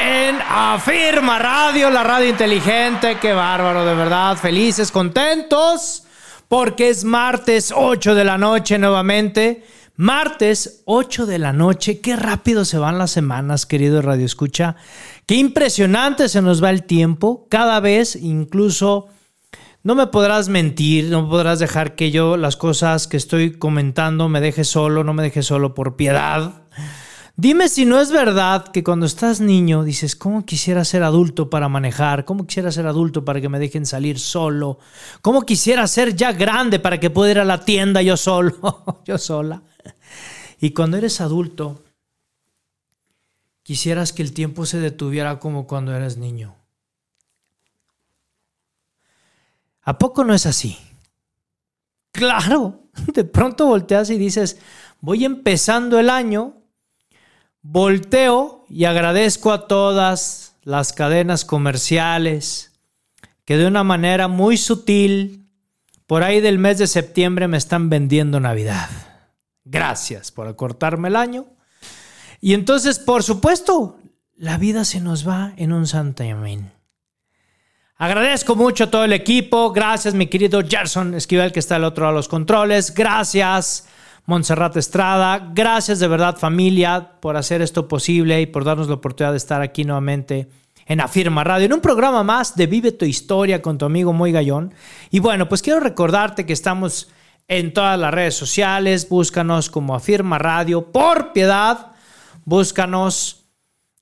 en Afirma Radio, la radio inteligente. Qué bárbaro, de verdad. Felices, contentos, porque es martes 8 de la noche nuevamente. Martes 8 de la noche. Qué rápido se van las semanas, querido Radio Escucha. Qué impresionante se nos va el tiempo. Cada vez, incluso. No me podrás mentir, no podrás dejar que yo las cosas que estoy comentando me deje solo, no me deje solo por piedad. Dime si no es verdad que cuando estás niño dices, ¿cómo quisiera ser adulto para manejar? ¿Cómo quisiera ser adulto para que me dejen salir solo? ¿Cómo quisiera ser ya grande para que pueda ir a la tienda yo solo, yo sola? Y cuando eres adulto, quisieras que el tiempo se detuviera como cuando eras niño. ¿A poco no es así? Claro, de pronto volteas y dices, voy empezando el año, volteo y agradezco a todas las cadenas comerciales que de una manera muy sutil, por ahí del mes de septiembre me están vendiendo Navidad. Gracias por acortarme el año. Y entonces, por supuesto, la vida se nos va en un santiamén. Agradezco mucho a todo el equipo. Gracias, mi querido Gerson Esquivel, que está al otro lado de los controles. Gracias, Montserrat Estrada. Gracias de verdad, familia, por hacer esto posible y por darnos la oportunidad de estar aquí nuevamente en Afirma Radio, en un programa más de Vive tu Historia con tu amigo Muy Gallón. Y bueno, pues quiero recordarte que estamos en todas las redes sociales. Búscanos como Afirma Radio. Por piedad, búscanos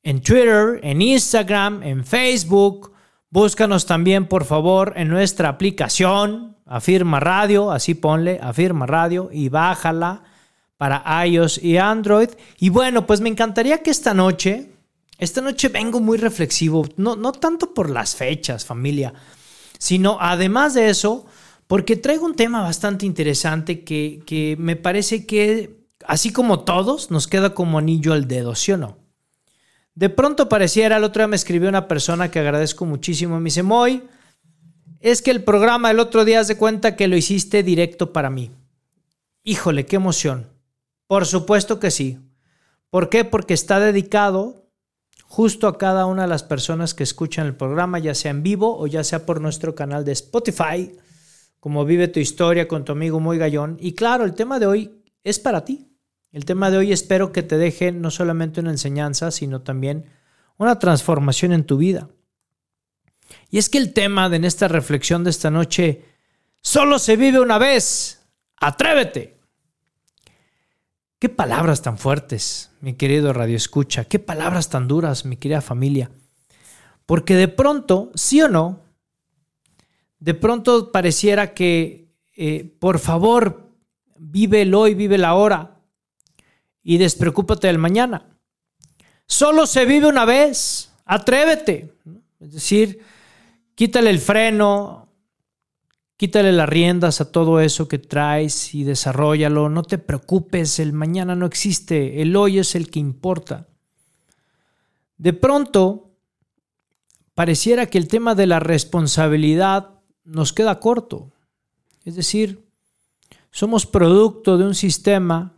en Twitter, en Instagram, en Facebook Búscanos también, por favor, en nuestra aplicación, Afirma Radio, así ponle, Afirma Radio, y bájala para iOS y Android. Y bueno, pues me encantaría que esta noche, esta noche vengo muy reflexivo, no, no tanto por las fechas, familia, sino además de eso, porque traigo un tema bastante interesante que, que me parece que, así como todos, nos queda como anillo al dedo, ¿sí o no? De pronto pareciera, el otro día me escribió una persona que agradezco muchísimo, me dice, Moy, es que el programa el otro día de cuenta que lo hiciste directo para mí. Híjole, qué emoción. Por supuesto que sí. ¿Por qué? Porque está dedicado justo a cada una de las personas que escuchan el programa, ya sea en vivo o ya sea por nuestro canal de Spotify, como Vive tu historia con tu amigo Moy Gallón. Y claro, el tema de hoy es para ti. El tema de hoy espero que te deje no solamente una enseñanza, sino también una transformación en tu vida. Y es que el tema de en esta reflexión de esta noche solo se vive una vez. Atrévete. Qué palabras tan fuertes, mi querido Radio Escucha. Qué palabras tan duras, mi querida familia. Porque de pronto, sí o no, de pronto pareciera que, eh, por favor, vive el hoy, vive la hora y despreocúpate del mañana. Solo se vive una vez, atrévete. Es decir, quítale el freno, quítale las riendas a todo eso que traes y desarrollalo. No te preocupes, el mañana no existe, el hoy es el que importa. De pronto, pareciera que el tema de la responsabilidad nos queda corto. Es decir, somos producto de un sistema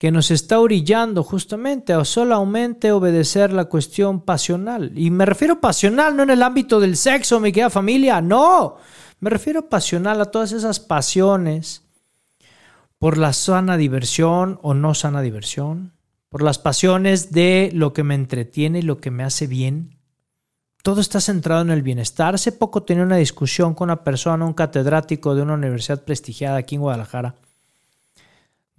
que nos está orillando justamente a solamente obedecer la cuestión pasional. Y me refiero pasional no en el ámbito del sexo, mi querida familia, no. Me refiero pasional a todas esas pasiones por la sana diversión o no sana diversión, por las pasiones de lo que me entretiene y lo que me hace bien. Todo está centrado en el bienestar. Hace poco tenía una discusión con una persona, un catedrático de una universidad prestigiada aquí en Guadalajara,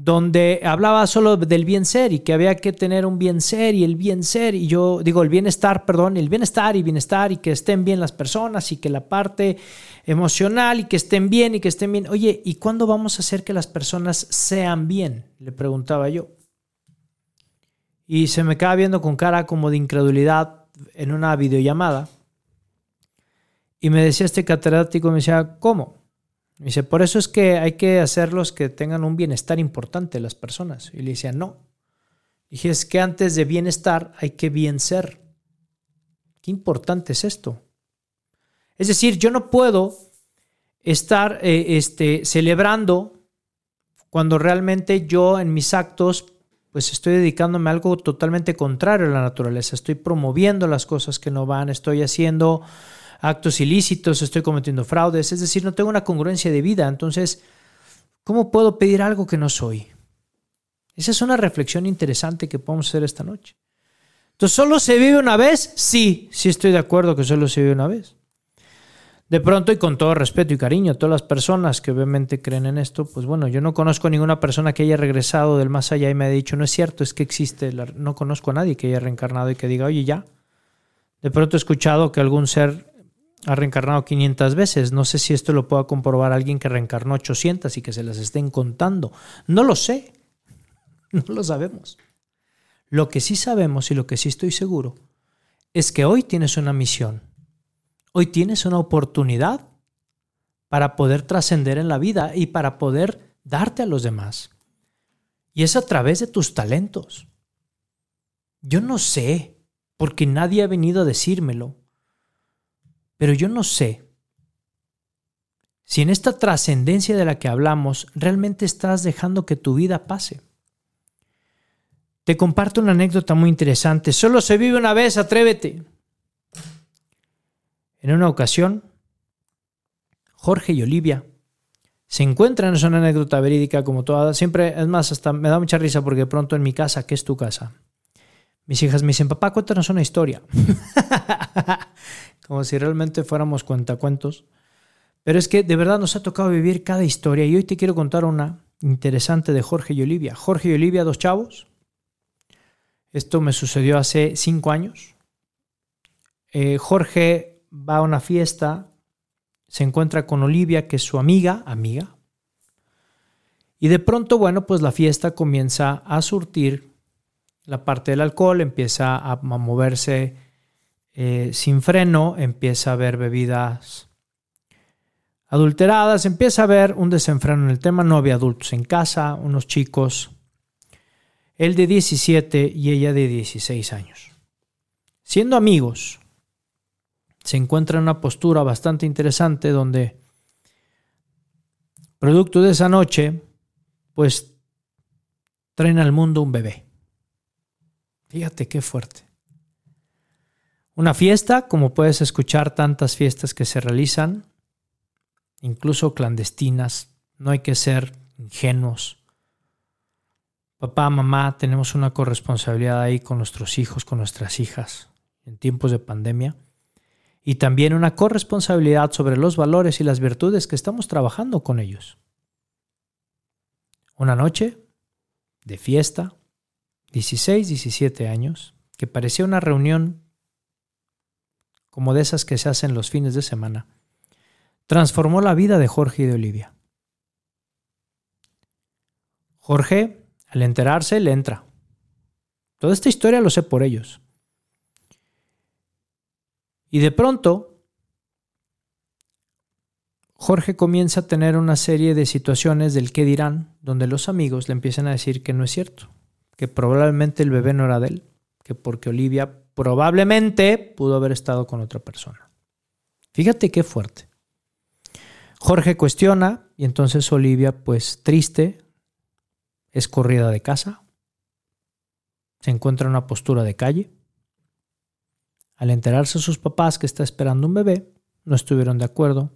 donde hablaba solo del bien ser y que había que tener un bien ser y el bien ser y yo digo el bienestar, perdón, el bienestar y bienestar y que estén bien las personas y que la parte emocional y que estén bien y que estén bien. Oye, ¿y cuándo vamos a hacer que las personas sean bien? Le preguntaba yo. Y se me queda viendo con cara como de incredulidad en una videollamada y me decía este catedrático, me decía, ¿cómo? Dice, por eso es que hay que hacerlos que tengan un bienestar importante las personas. Y le decía, no. dije, es que antes de bienestar hay que bien ser. Qué importante es esto. Es decir, yo no puedo estar eh, este, celebrando cuando realmente yo en mis actos pues estoy dedicándome a algo totalmente contrario a la naturaleza. Estoy promoviendo las cosas que no van, estoy haciendo actos ilícitos, estoy cometiendo fraudes, es decir, no tengo una congruencia de vida. Entonces, ¿cómo puedo pedir algo que no soy? Esa es una reflexión interesante que podemos hacer esta noche. Entonces, ¿solo se vive una vez? Sí, sí estoy de acuerdo que solo se vive una vez. De pronto y con todo respeto y cariño todas las personas que obviamente creen en esto, pues bueno, yo no conozco ninguna persona que haya regresado del más allá y me haya dicho, no es cierto, es que existe, no conozco a nadie que haya reencarnado y que diga, oye, ya. De pronto he escuchado que algún ser ha reencarnado 500 veces, no sé si esto lo pueda comprobar alguien que reencarnó 800 y que se las estén contando. No lo sé, no lo sabemos. Lo que sí sabemos y lo que sí estoy seguro es que hoy tienes una misión Hoy tienes una oportunidad para poder trascender en la vida y para poder darte a los demás. Y es a través de tus talentos. Yo no sé, porque nadie ha venido a decírmelo, pero yo no sé si en esta trascendencia de la que hablamos realmente estás dejando que tu vida pase. Te comparto una anécdota muy interesante. Solo se vive una vez, atrévete. En una ocasión, Jorge y Olivia se encuentran, es una anécdota verídica como toda, siempre, es más, hasta me da mucha risa porque pronto en mi casa, que es tu casa, mis hijas me dicen, papá, cuéntanos una historia. como si realmente fuéramos cuentacuentos. Pero es que de verdad nos ha tocado vivir cada historia y hoy te quiero contar una interesante de Jorge y Olivia. Jorge y Olivia, dos chavos. Esto me sucedió hace cinco años. Eh, Jorge va a una fiesta, se encuentra con Olivia, que es su amiga, amiga, y de pronto, bueno, pues la fiesta comienza a surtir la parte del alcohol, empieza a moverse eh, sin freno, empieza a haber bebidas adulteradas, empieza a haber un desenfreno en el tema, no había adultos en casa, unos chicos, él de 17 y ella de 16 años. Siendo amigos, se encuentra en una postura bastante interesante donde, producto de esa noche, pues traen al mundo un bebé. Fíjate qué fuerte. Una fiesta, como puedes escuchar tantas fiestas que se realizan, incluso clandestinas, no hay que ser ingenuos. Papá, mamá, tenemos una corresponsabilidad ahí con nuestros hijos, con nuestras hijas, en tiempos de pandemia y también una corresponsabilidad sobre los valores y las virtudes que estamos trabajando con ellos. Una noche de fiesta, 16, 17 años, que parecía una reunión como de esas que se hacen los fines de semana, transformó la vida de Jorge y de Olivia. Jorge, al enterarse, le entra. Toda esta historia lo sé por ellos. Y de pronto, Jorge comienza a tener una serie de situaciones del que dirán, donde los amigos le empiezan a decir que no es cierto, que probablemente el bebé no era de él, que porque Olivia probablemente pudo haber estado con otra persona. Fíjate qué fuerte. Jorge cuestiona y entonces Olivia, pues triste, es corrida de casa, se encuentra en una postura de calle al enterarse sus papás que está esperando un bebé, no estuvieron de acuerdo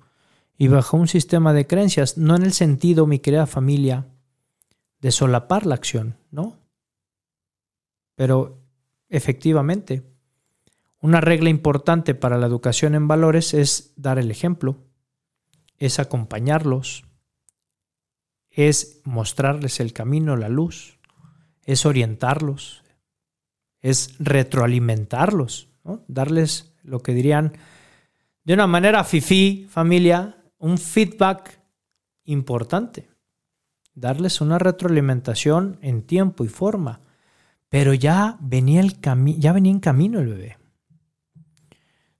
y bajo un sistema de creencias, no en el sentido, mi querida familia, de solapar la acción, ¿no? Pero efectivamente, una regla importante para la educación en valores es dar el ejemplo, es acompañarlos, es mostrarles el camino, la luz, es orientarlos, es retroalimentarlos darles lo que dirían de una manera fifi, familia, un feedback importante, darles una retroalimentación en tiempo y forma, pero ya venía, el ya venía en camino el bebé.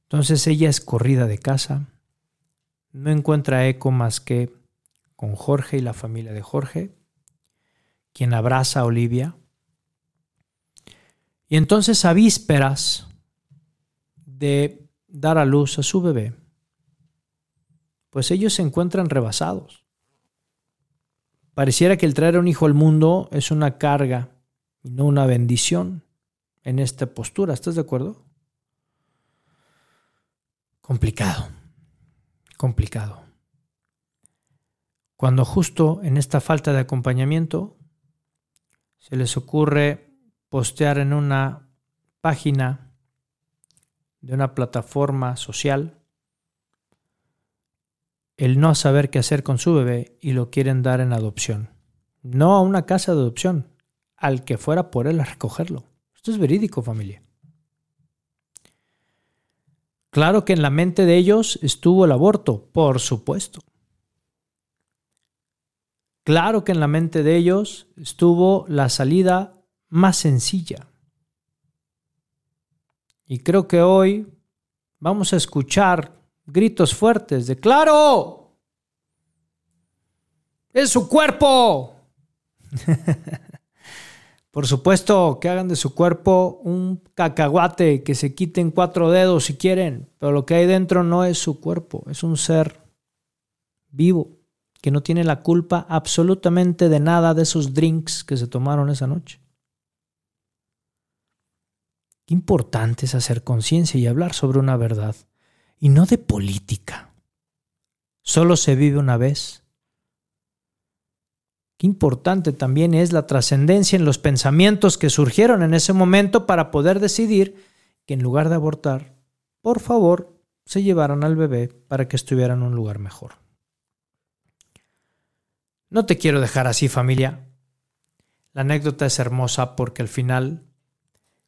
Entonces ella es corrida de casa, no encuentra eco más que con Jorge y la familia de Jorge, quien abraza a Olivia. Y entonces a vísperas de dar a luz a su bebé, pues ellos se encuentran rebasados. Pareciera que el traer un hijo al mundo es una carga y no una bendición en esta postura. ¿Estás de acuerdo? Complicado, complicado. Cuando justo en esta falta de acompañamiento se les ocurre postear en una página de una plataforma social el no saber qué hacer con su bebé y lo quieren dar en adopción. No a una casa de adopción, al que fuera por él a recogerlo. Esto es verídico, familia. Claro que en la mente de ellos estuvo el aborto, por supuesto. Claro que en la mente de ellos estuvo la salida más sencilla. Y creo que hoy vamos a escuchar gritos fuertes de claro. Es su cuerpo. Por supuesto que hagan de su cuerpo un cacahuate, que se quiten cuatro dedos si quieren, pero lo que hay dentro no es su cuerpo, es un ser vivo que no tiene la culpa absolutamente de nada de esos drinks que se tomaron esa noche. Qué importante es hacer conciencia y hablar sobre una verdad, y no de política. Solo se vive una vez Qué importante también es la trascendencia en los pensamientos que surgieron en ese momento para poder decidir que en lugar de abortar, por favor, se llevaran al bebé para que estuviera en un lugar mejor. No te quiero dejar así, familia. La anécdota es hermosa porque al final,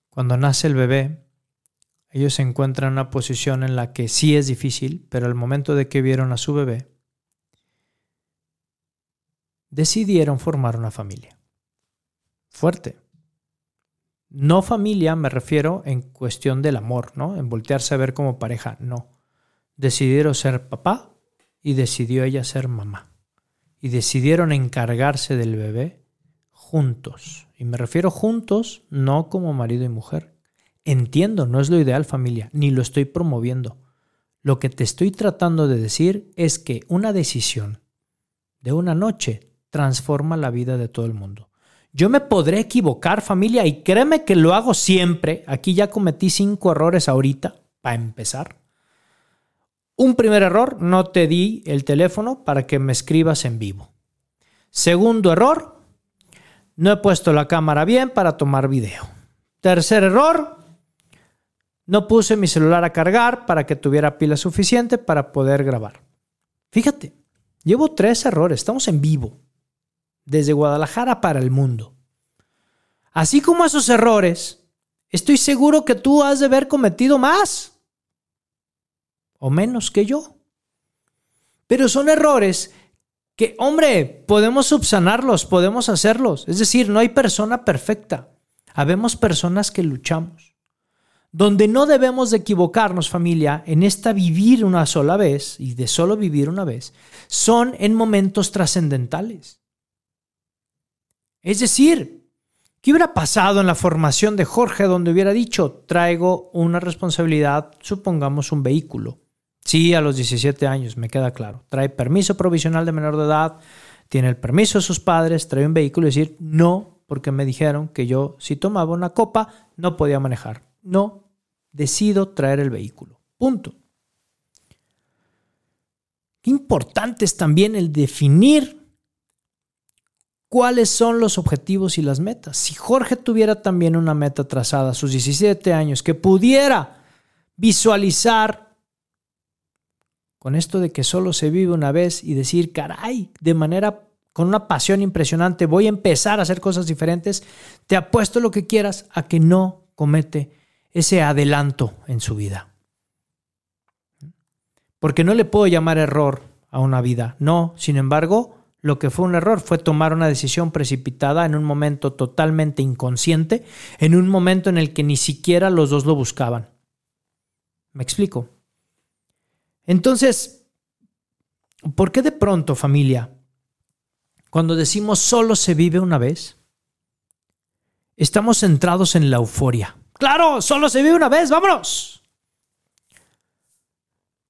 cuando nace el bebé, ellos se encuentran en una posición en la que sí es difícil, pero al momento de que vieron a su bebé, decidieron formar una familia. Fuerte. No familia, me refiero en cuestión del amor, ¿no? En voltearse a ver como pareja, no. Decidieron ser papá y decidió ella ser mamá. Y decidieron encargarse del bebé juntos. Y me refiero juntos, no como marido y mujer. Entiendo, no es lo ideal familia, ni lo estoy promoviendo. Lo que te estoy tratando de decir es que una decisión de una noche transforma la vida de todo el mundo. Yo me podré equivocar, familia, y créeme que lo hago siempre. Aquí ya cometí cinco errores ahorita, para empezar. Un primer error, no te di el teléfono para que me escribas en vivo. Segundo error, no he puesto la cámara bien para tomar video. Tercer error, no puse mi celular a cargar para que tuviera pila suficiente para poder grabar. Fíjate, llevo tres errores, estamos en vivo desde Guadalajara para el mundo. Así como esos errores, estoy seguro que tú has de haber cometido más o menos que yo. Pero son errores que, hombre, podemos subsanarlos, podemos hacerlos. Es decir, no hay persona perfecta. Habemos personas que luchamos. Donde no debemos de equivocarnos, familia, en esta vivir una sola vez y de solo vivir una vez, son en momentos trascendentales. Es decir, ¿qué hubiera pasado en la formación de Jorge donde hubiera dicho, traigo una responsabilidad, supongamos un vehículo? Sí, a los 17 años, me queda claro. Trae permiso provisional de menor de edad, tiene el permiso de sus padres, trae un vehículo y decir, no, porque me dijeron que yo si tomaba una copa no podía manejar. No, decido traer el vehículo. Punto. Qué importante es también el definir cuáles son los objetivos y las metas. Si Jorge tuviera también una meta trazada a sus 17 años, que pudiera visualizar con esto de que solo se vive una vez y decir, caray, de manera con una pasión impresionante, voy a empezar a hacer cosas diferentes, te apuesto lo que quieras a que no comete ese adelanto en su vida. Porque no le puedo llamar error a una vida. No, sin embargo, lo que fue un error fue tomar una decisión precipitada en un momento totalmente inconsciente, en un momento en el que ni siquiera los dos lo buscaban. ¿Me explico? Entonces, ¿por qué de pronto, familia, cuando decimos solo se vive una vez, estamos centrados en la euforia? Claro, solo se vive una vez, vámonos.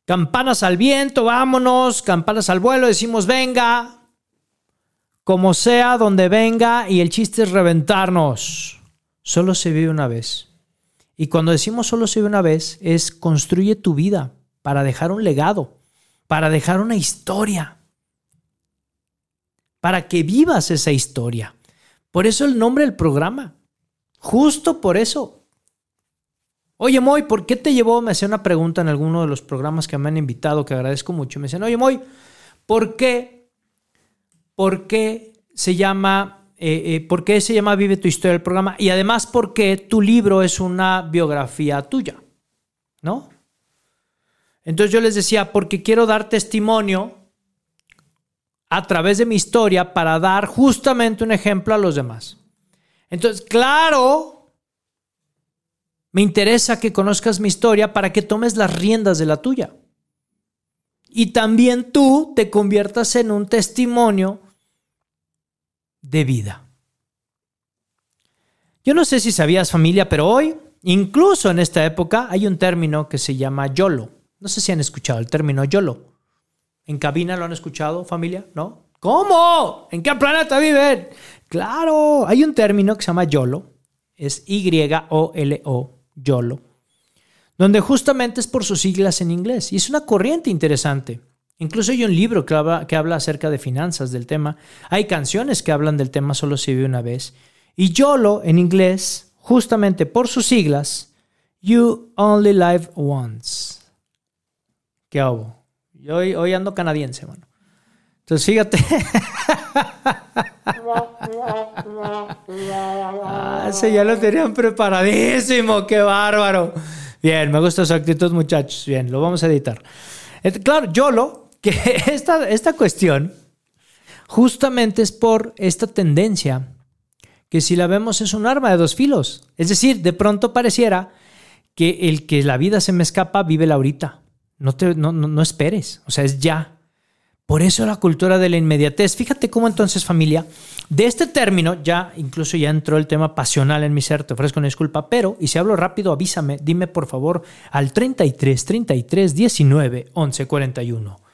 Campanas al viento, vámonos, campanas al vuelo, decimos venga, como sea, donde venga, y el chiste es reventarnos. Solo se vive una vez. Y cuando decimos solo se vive una vez, es construye tu vida para dejar un legado, para dejar una historia, para que vivas esa historia. Por eso el nombre del programa. Justo por eso. Oye, Moy, ¿por qué te llevó? Me hacía una pregunta en alguno de los programas que me han invitado, que agradezco mucho. Me decían, oye, Moy, ¿por qué por qué se llama, eh, eh, por qué se llama Vive tu historia el programa y además por qué tu libro es una biografía tuya, ¿no? Entonces yo les decía, porque quiero dar testimonio a través de mi historia para dar justamente un ejemplo a los demás. Entonces, claro, me interesa que conozcas mi historia para que tomes las riendas de la tuya. Y también tú te conviertas en un testimonio de vida. Yo no sé si sabías familia, pero hoy, incluso en esta época, hay un término que se llama YOLO. No sé si han escuchado el término YOLO. ¿En cabina lo han escuchado, familia? ¿No? ¿Cómo? ¿En qué planeta viven? Claro, hay un término que se llama YOLO. Es Y-O-L-O, YOLO. Donde justamente es por sus siglas en inglés. Y es una corriente interesante. Incluso hay un libro que habla, acerca de finanzas del tema. Hay canciones que hablan del tema solo se vive una vez. Y YOLO en inglés, justamente por sus siglas, You Only Live Once. ¿Qué hago? Yo hoy, ando canadiense, mano. Entonces fíjate. ah, ese ya lo tenían preparadísimo, qué bárbaro. Bien, me gusta su actitud, muchachos. Bien, lo vamos a editar. Claro, YOLO que esta, esta cuestión justamente es por esta tendencia que si la vemos es un arma de dos filos. Es decir, de pronto pareciera que el que la vida se me escapa vive la ahorita. No, te, no, no, esperes, o sea, es ya. Por eso la cultura de la inmediatez. Fíjate cómo entonces familia, de este término, ya incluso ya entró el tema pasional en mi ser, te ofrezco una disculpa, pero, y si hablo rápido, avísame, dime por favor al 33 33 19 11 41.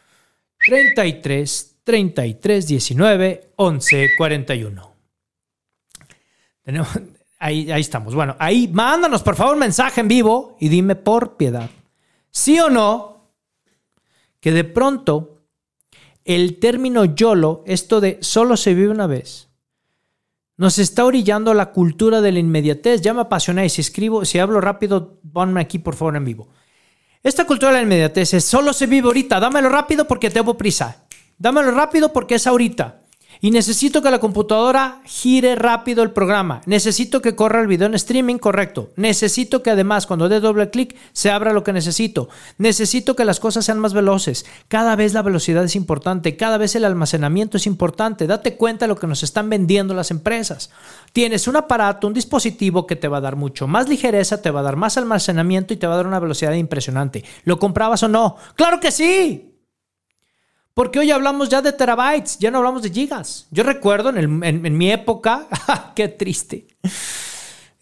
33 33 19 11 41. Tenemos, ahí, ahí estamos. Bueno, ahí mándanos por favor un mensaje en vivo y dime por piedad, sí o no, que de pronto el término YOLO, esto de solo se vive una vez, nos está orillando a la cultura de la inmediatez. Ya me apasioné. Si escribo, si hablo rápido, ponme aquí por favor en vivo. Esta cultura de la inmediatez es solo se vive ahorita, dámelo rápido porque tengo prisa. Dámelo rápido porque es ahorita. Y necesito que la computadora gire rápido el programa. Necesito que corra el video en streaming correcto. Necesito que además cuando dé doble clic se abra lo que necesito. Necesito que las cosas sean más veloces. Cada vez la velocidad es importante. Cada vez el almacenamiento es importante. Date cuenta de lo que nos están vendiendo las empresas. Tienes un aparato, un dispositivo que te va a dar mucho más ligereza, te va a dar más almacenamiento y te va a dar una velocidad impresionante. ¿Lo comprabas o no? Claro que sí. Porque hoy hablamos ya de terabytes, ya no hablamos de gigas. Yo recuerdo en, mi época, qué triste.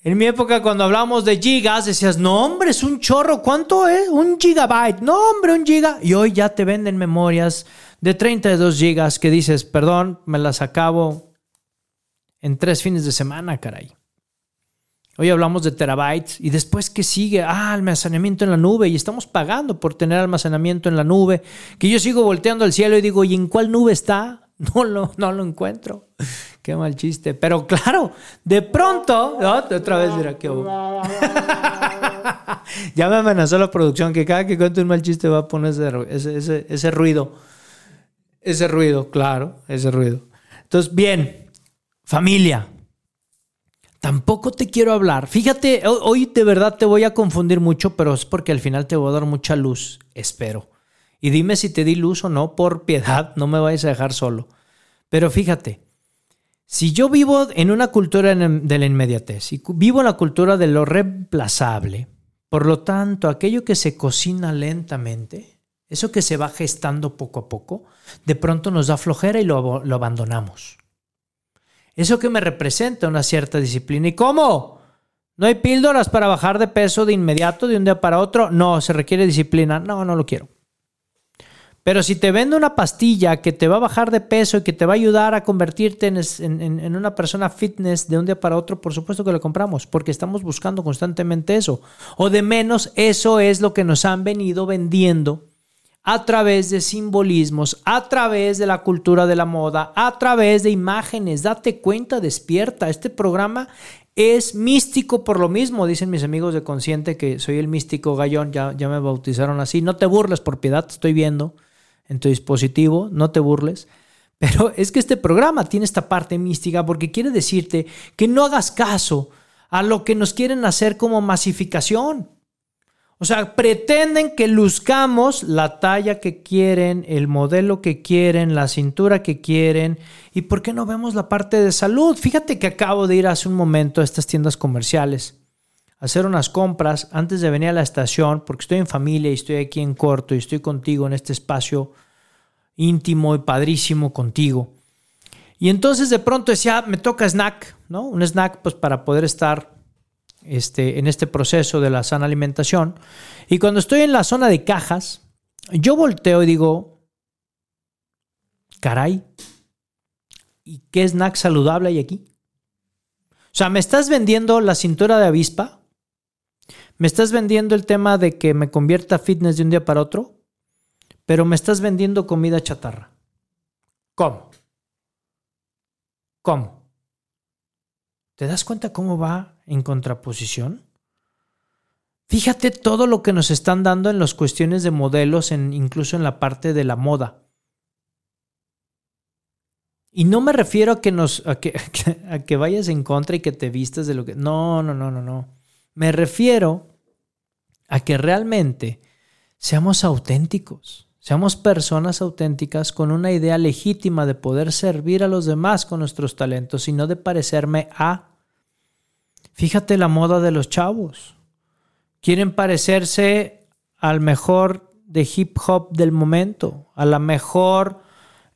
En mi época, cuando hablamos de gigas, decías, no, hombre, es un chorro. ¿Cuánto es? Un gigabyte. No, hombre, un giga. Y hoy ya te venden memorias de 32 gigas que dices, perdón, me las acabo en tres fines de semana, caray. Hoy hablamos de terabytes y después que sigue, ah, almacenamiento en la nube y estamos pagando por tener almacenamiento en la nube, que yo sigo volteando al cielo y digo, ¿y en cuál nube está? No lo, no lo encuentro. Qué mal chiste. Pero claro, de pronto, otra vez mira qué Ya me amenazó la producción que cada que cuento un mal chiste va a poner ese, ese, ese ruido. Ese ruido, claro, ese ruido. Entonces, bien, familia, Tampoco te quiero hablar. Fíjate, hoy de verdad te voy a confundir mucho, pero es porque al final te voy a dar mucha luz, espero. Y dime si te di luz o no, por piedad, no me vayas a dejar solo. Pero fíjate, si yo vivo en una cultura de la inmediatez y vivo en la cultura de lo reemplazable, Por lo tanto, aquello que se cocina lentamente, eso que se va gestando poco a poco, de pronto nos da flojera y lo abandonamos. Eso que me representa una cierta disciplina. ¿Y cómo? ¿No hay píldoras para bajar de peso de inmediato, de un día para otro? No, se requiere disciplina. No, no lo quiero. Pero si te vende una pastilla que te va a bajar de peso y que te va a ayudar a convertirte en, una persona fitness de un día para otro, por supuesto que lo compramos, porque estamos buscando constantemente eso. O de menos, eso es lo que nos han venido vendiendo a través de simbolismos, a través de la cultura de la moda, a través de imágenes. Date cuenta, despierta. Este programa es místico por lo mismo, dicen mis amigos de Consciente que soy el místico gallón, ya, ya me bautizaron así. No te burles por piedad, te estoy viendo en tu dispositivo, no te burles. Pero es que este programa tiene esta parte mística porque quiere decirte que no hagas caso a lo que nos quieren hacer como masificación. O sea, pretenden que luzcamos la talla que quieren, el modelo que quieren, la cintura que quieren. ¿Y por qué no vemos la parte de salud? Fíjate que acabo de ir hace un momento a estas tiendas comerciales a hacer unas compras antes de venir a la estación, porque estoy en familia y estoy aquí en corto y estoy contigo en este espacio íntimo y padrísimo contigo. Y entonces de pronto decía, me toca snack, ¿no? Un snack pues para poder estar este, en este proceso de la sana alimentación. Y cuando estoy en la zona de cajas, yo volteo y digo, caray, ¿y qué snack saludable hay aquí? O sea, ¿me estás vendiendo la cintura de avispa? ¿Me estás vendiendo el tema de que me convierta fitness de un día para otro? Pero me estás vendiendo comida chatarra. ¿Cómo? ¿Cómo? ¿Te das cuenta cómo va en contraposición? Fíjate todo lo que nos están dando en las cuestiones de modelos, incluso en la parte de la moda. Y no me refiero a que, nos, a que, a que vayas en contra y que te vistas de lo que... No, no, no, no, no. Me refiero a que realmente seamos auténticos. Seamos personas auténticas con una idea legítima de poder servir a los demás con nuestros talentos y no de parecerme a. Fíjate la moda de los chavos. Quieren parecerse al mejor de hip hop del momento, a la mejor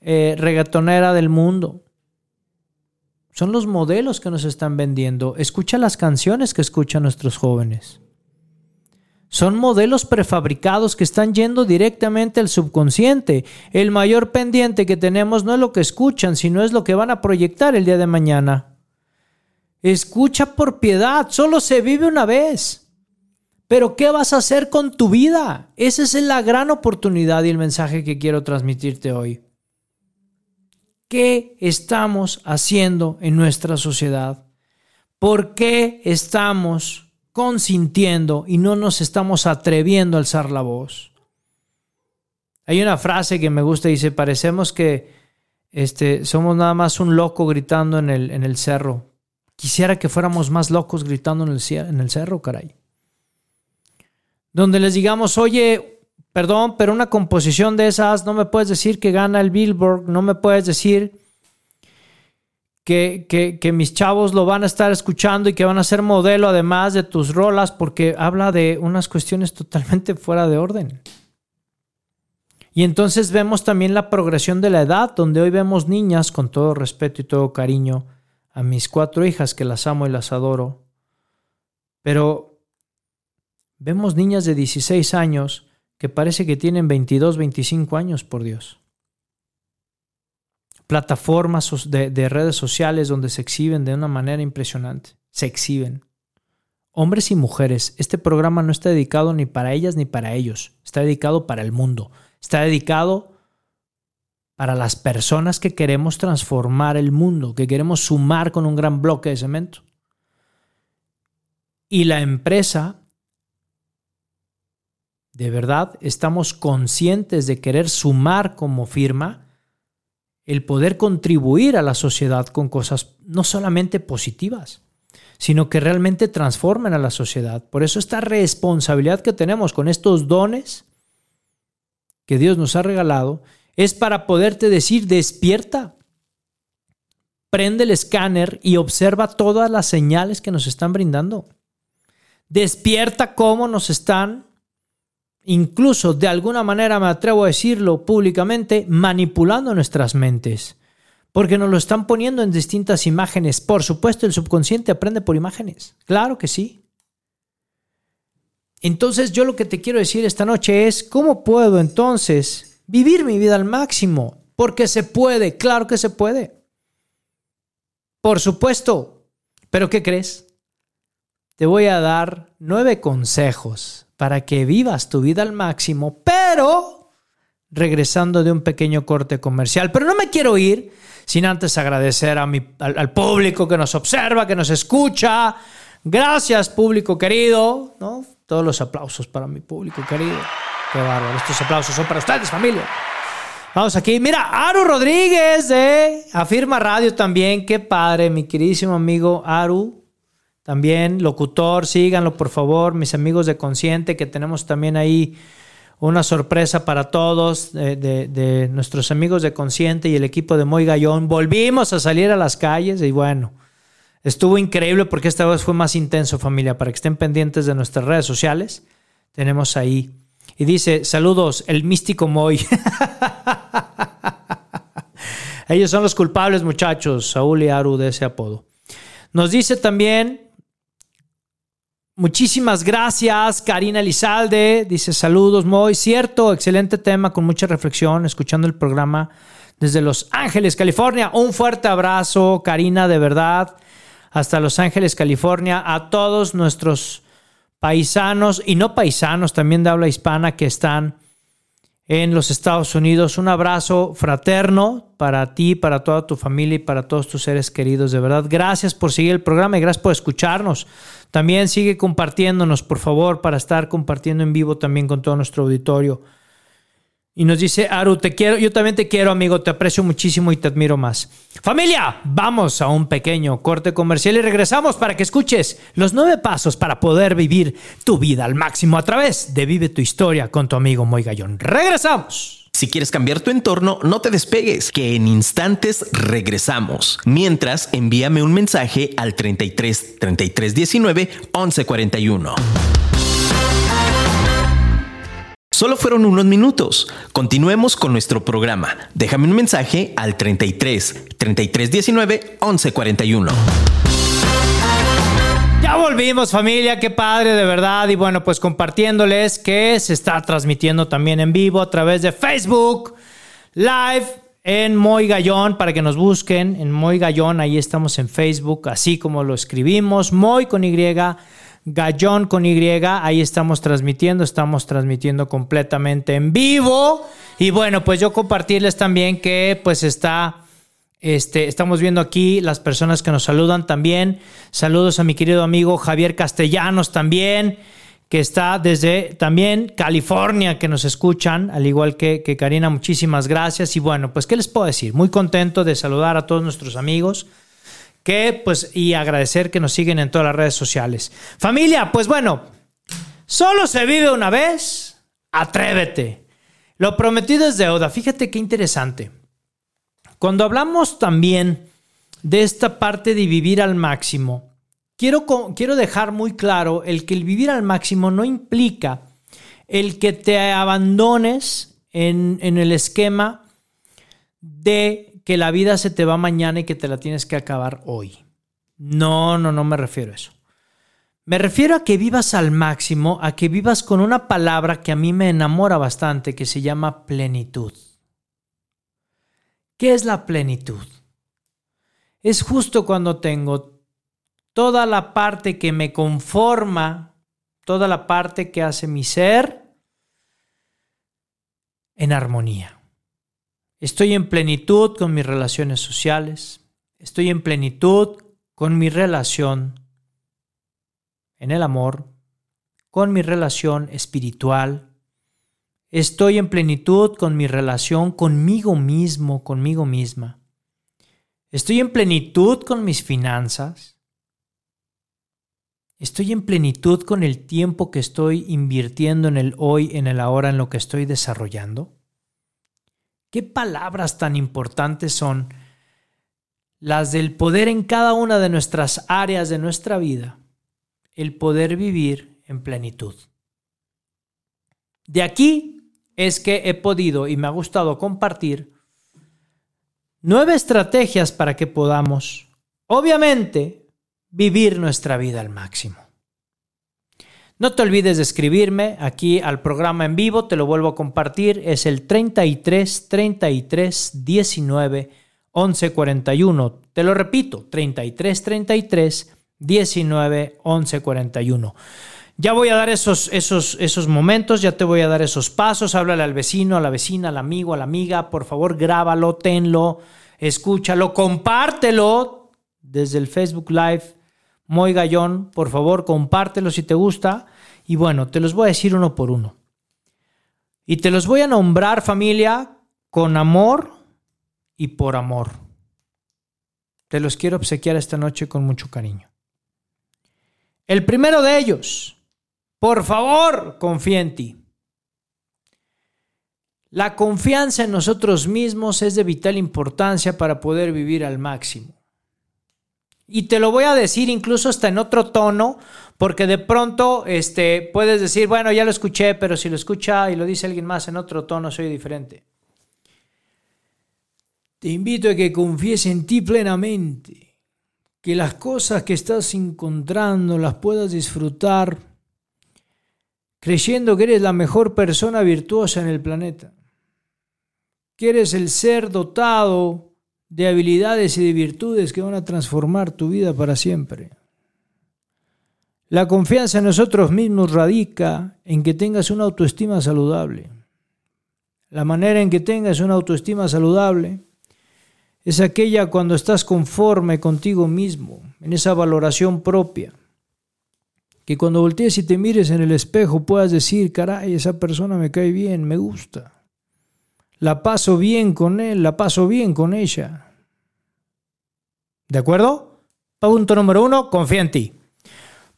eh, regatonera del mundo. Son los modelos que nos están vendiendo. Escucha las canciones que escuchan nuestros jóvenes. Son modelos prefabricados que están yendo directamente al subconsciente. El mayor pendiente que tenemos no es lo que escuchan, sino es lo que van a proyectar el día de mañana. Escucha por piedad, solo se vive una vez. Pero ¿qué vas a hacer con tu vida? Esa es la gran oportunidad y el mensaje que quiero transmitirte hoy. ¿Qué estamos haciendo en nuestra sociedad? ¿Por qué estamos consintiendo y no nos estamos atreviendo a alzar la voz. Hay una frase que me gusta, dice, parecemos que este, somos nada más un loco gritando en el, en el cerro. Quisiera que fuéramos más locos gritando en el, en el cerro, caray. Donde les digamos, oye, perdón, pero una composición de esas no me puedes decir que gana el Billboard, no me puedes decir que, mis chavos lo van a estar escuchando y que van a ser modelo además de tus rolas porque habla de unas cuestiones totalmente fuera de orden. Y entonces vemos también la progresión de la edad, donde hoy vemos niñas, con todo respeto y todo cariño, a mis cuatro hijas que las amo y las adoro, pero vemos niñas de 16 años que parece que tienen 22, 25 años, por Dios plataformas de, redes sociales donde se exhiben de una manera impresionante. Se exhiben. Hombres y mujeres, este programa no está dedicado ni para ellas ni para ellos. Está dedicado para el mundo. Está dedicado para las personas que queremos transformar el mundo, que queremos sumar con un gran bloque de cemento. Y la empresa, de verdad, estamos conscientes de querer sumar como firma el poder contribuir a la sociedad con cosas no solamente positivas, sino que realmente transformen a la sociedad. Por eso esta responsabilidad que tenemos con estos dones que Dios nos ha regalado es para poderte decir, despierta, prende el escáner y observa todas las señales que nos están brindando. despierta cómo nos están, incluso de alguna manera me atrevo a decirlo públicamente, manipulando nuestras mentes. Porque nos lo están poniendo en distintas imágenes. Por supuesto, el subconsciente aprende por imágenes. Claro que sí. Entonces yo lo que te quiero decir esta noche es, ¿cómo puedo entonces vivir mi vida al máximo? Porque se puede, claro que se puede. Por supuesto. Pero ¿qué crees? Te voy a dar nueve consejos para que vivas tu vida al máximo, pero regresando de un pequeño corte comercial. Pero no me quiero ir sin antes agradecer a mi, al, público que nos observa, que nos escucha. Gracias, público querido. ¿no? Todos los aplausos para mi público querido. Qué bárbaro. Estos aplausos son para ustedes, familia. Vamos aquí. Mira, Aru Rodríguez de Afirma Radio también. Qué padre, mi queridísimo amigo Aru. También locutor, síganlo por favor, mis amigos de Consciente, que tenemos también ahí una sorpresa para todos de, nuestros amigos de Consciente y el equipo de Moy Gallón. Volvimos a salir a las calles y bueno, estuvo increíble porque esta vez fue más intenso familia, para que estén pendientes de nuestras redes sociales. Tenemos ahí y dice, saludos, el místico Moy. Ellos son los culpables, muchachos, Saúl y Aru de ese apodo. Nos dice también, muchísimas gracias, Karina Elizalde. Dice, saludos, Moy. Cierto, excelente tema, con mucha reflexión, escuchando el programa desde Los Ángeles, California. Un fuerte abrazo, Karina, de verdad, hasta Los Ángeles, California. A todos nuestros paisanos y no paisanos también de habla hispana que están en los Estados Unidos. Un abrazo fraterno para ti, para toda tu familia y para todos tus seres queridos. De verdad, gracias por seguir el programa y gracias por escucharnos. También sigue compartiéndonos, por favor, para estar compartiendo en vivo también con todo nuestro auditorio. Y nos dice, Aru, te quiero, yo también te quiero, amigo, te aprecio muchísimo y te admiro más. Familia, vamos a un pequeño corte comercial y regresamos para que escuches los nueve pasos para poder vivir tu vida al máximo a través de Vive tu historia con tu amigo Moy Gallón. Regresamos. Si quieres cambiar tu entorno, no te despegues, que en instantes regresamos. Mientras, envíame un mensaje al 33 33 19 11 41. Solo fueron unos minutos. Continuemos con nuestro programa. Déjame un mensaje al 33 33 19 11 41. Ya volvimos familia, qué padre de verdad. Y bueno, pues compartiéndoles que se está transmitiendo también en vivo a través de Facebook Live en Moy Gallón para que nos busquen en Moy Gallón. Ahí estamos en Facebook, así como lo escribimos, Moy con Y Gallón con Y, ahí estamos transmitiendo, estamos transmitiendo completamente en vivo. Y bueno, pues yo compartirles también que pues está, este, estamos viendo aquí las personas que nos saludan también. Saludos a mi querido amigo Javier Castellanos también, que está desde también California, que nos escuchan, al igual que, que Karina, muchísimas gracias. Y bueno, pues, ¿qué les puedo decir? Muy contento de saludar a todos nuestros amigos que pues y agradecer que nos siguen en todas las redes sociales. Familia, pues bueno, solo se vive una vez, atrévete. Lo prometido es deuda. Fíjate qué interesante. Cuando hablamos también de esta parte de vivir al máximo, quiero, quiero dejar muy claro el que el vivir al máximo no implica el que te abandones en, en el esquema de que la vida se te va mañana y que te la tienes que acabar hoy. No, no, no me refiero a eso. Me refiero a que vivas al máximo, a que vivas con una palabra que a mí me enamora bastante, que se llama plenitud. ¿Qué es la plenitud? Es justo cuando tengo toda la parte que me conforma, toda la parte que hace mi ser en armonía. Estoy en plenitud con mis relaciones sociales. Estoy en plenitud con mi relación en el amor, con mi relación espiritual. Estoy en plenitud con mi relación conmigo mismo, conmigo misma. Estoy en plenitud con mis finanzas. Estoy en plenitud con el tiempo que estoy invirtiendo en el hoy, en el ahora, en lo que estoy desarrollando. ¿Qué palabras tan importantes son las del poder en cada una de nuestras áreas de nuestra vida el poder vivir en plenitud. De aquí es que he podido y me ha gustado compartir nueve estrategias para que podamos, obviamente, vivir nuestra vida al máximo. No te olvides de escribirme aquí al programa en vivo, te lo vuelvo a compartir, es el 33 33 19 11 41. Te lo repito, 33 33 19 11 41. Ya voy a dar esos, esos, esos momentos, ya te voy a dar esos pasos. Háblale al vecino, a la vecina, al amigo, a la amiga. Por favor, grábalo, tenlo, escúchalo, compártelo desde el Facebook Live. Moy Gallón, por favor, compártelo si te gusta. Y bueno, te los voy a decir uno por uno. Y te los voy a nombrar, familia, con amor y por amor. Te los quiero obsequiar esta noche con mucho cariño. El primero de ellos por favor, confía en ti. La confianza en nosotros mismos es de vital importancia para poder vivir al máximo. Y te lo voy a decir incluso hasta en otro tono, porque de pronto este, puedes decir, bueno, ya lo escuché, pero si lo escucha y lo dice alguien más en otro tono, soy diferente. Te invito a que confíes en ti plenamente, que las cosas que estás encontrando las puedas disfrutar creyendo que eres la mejor persona virtuosa en el planeta, que eres el ser dotado de habilidades y de virtudes que van a transformar tu vida para siempre. La confianza en nosotros mismos radica en que tengas una autoestima saludable. La manera en que tengas una autoestima saludable es aquella cuando estás conforme contigo mismo, en esa valoración propia que cuando voltees y te mires en el espejo puedas decir, caray, esa persona me cae bien, me gusta. La paso bien con él, la paso bien con ella. ¿De acuerdo? Punto número uno, confía en ti.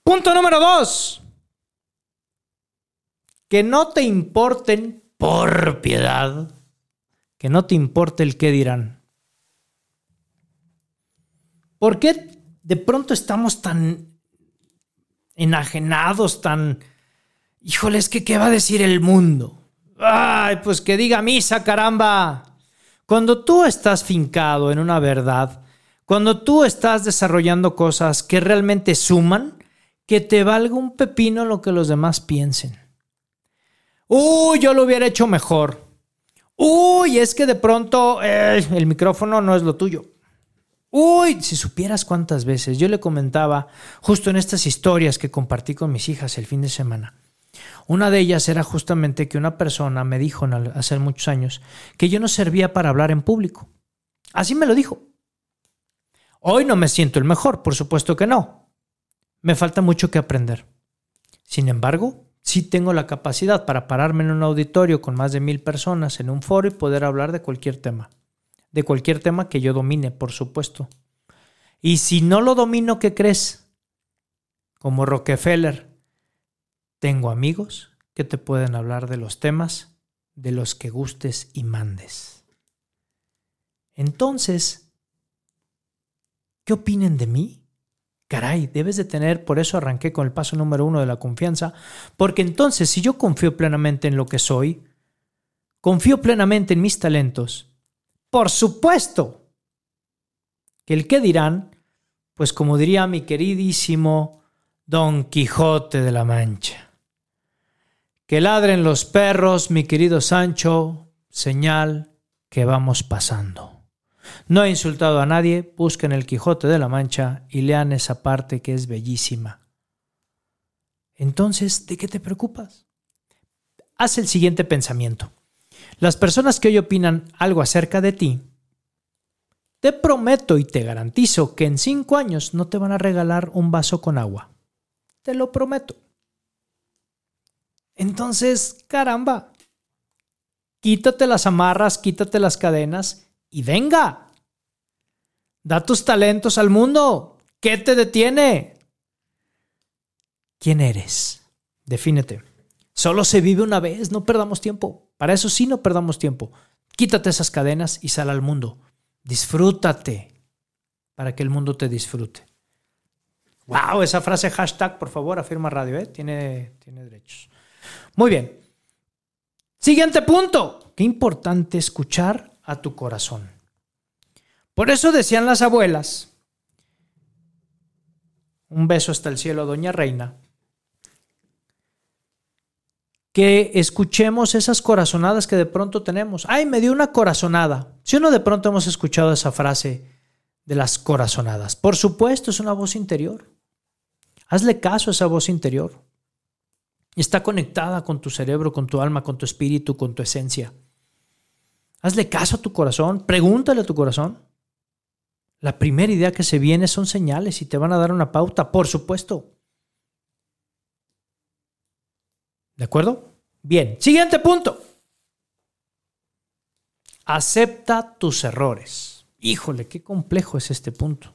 Punto número dos, que no te importen por piedad, que no te importe el qué dirán. ¿Por qué de pronto estamos tan enajenados, tan... Híjole, es que ¿qué va a decir el mundo? Ay, pues que diga misa, caramba. Cuando tú estás fincado en una verdad, cuando tú estás desarrollando cosas que realmente suman, que te valga un pepino lo que los demás piensen. Uy, yo lo hubiera hecho mejor. Uy, es que de pronto eh, el micrófono no es lo tuyo. Uy, si supieras cuántas veces yo le comentaba justo en estas historias que compartí con mis hijas el fin de semana. Una de ellas era justamente que una persona me dijo hace muchos años que yo no servía para hablar en público. Así me lo dijo. Hoy no me siento el mejor, por supuesto que no. Me falta mucho que aprender. Sin embargo, sí tengo la capacidad para pararme en un auditorio con más de mil personas en un foro y poder hablar de cualquier tema de cualquier tema que yo domine, por supuesto. Y si no lo domino, ¿qué crees? Como Rockefeller, tengo amigos que te pueden hablar de los temas de los que gustes y mandes. Entonces, ¿qué opinen de mí? Caray, debes de tener, por eso arranqué con el paso número uno de la confianza, porque entonces si yo confío plenamente en lo que soy, confío plenamente en mis talentos, por supuesto que el que dirán, pues como diría mi queridísimo Don Quijote de la Mancha, que ladren los perros, mi querido Sancho, señal que vamos pasando. No he insultado a nadie, busquen el Quijote de la Mancha y lean esa parte que es bellísima. Entonces, ¿de qué te preocupas? Haz el siguiente pensamiento. Las personas que hoy opinan algo acerca de ti, te prometo y te garantizo que en cinco años no te van a regalar un vaso con agua. Te lo prometo. Entonces, caramba, quítate las amarras, quítate las cadenas y venga. Da tus talentos al mundo. ¿Qué te detiene? ¿Quién eres? Defínete. Solo se vive una vez, no perdamos tiempo. Para eso sí no perdamos tiempo. Quítate esas cadenas y sal al mundo. Disfrútate para que el mundo te disfrute. Wow, esa frase hashtag, por favor, afirma radio, ¿eh? tiene, tiene derechos. Muy bien. Siguiente punto. Qué importante escuchar a tu corazón. Por eso decían las abuelas, un beso hasta el cielo, doña Reina, que escuchemos esas corazonadas que de pronto tenemos. Ay, me dio una corazonada. Si uno de pronto hemos escuchado esa frase de las corazonadas, por supuesto es una voz interior. Hazle caso a esa voz interior. Está conectada con tu cerebro, con tu alma, con tu espíritu, con tu esencia. Hazle caso a tu corazón, pregúntale a tu corazón. La primera idea que se viene son señales y te van a dar una pauta, por supuesto. ¿De acuerdo? Bien, siguiente punto. Acepta tus errores. Híjole, qué complejo es este punto.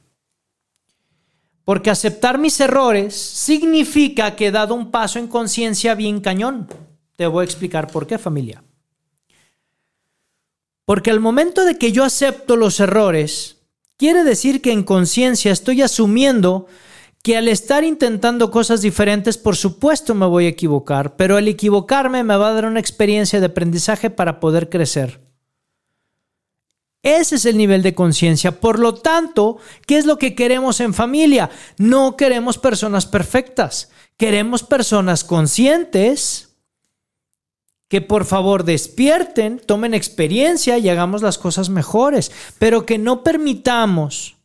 Porque aceptar mis errores significa que he dado un paso en conciencia bien cañón. Te voy a explicar por qué, familia. Porque al momento de que yo acepto los errores, quiere decir que en conciencia estoy asumiendo que al estar intentando cosas diferentes, por supuesto me voy a equivocar, pero al equivocarme me va a dar una experiencia de aprendizaje para poder crecer. Ese es el nivel de conciencia. Por lo tanto, ¿qué es lo que queremos en familia? No queremos personas perfectas. Queremos personas conscientes que por favor despierten, tomen experiencia y hagamos las cosas mejores, pero que no permitamos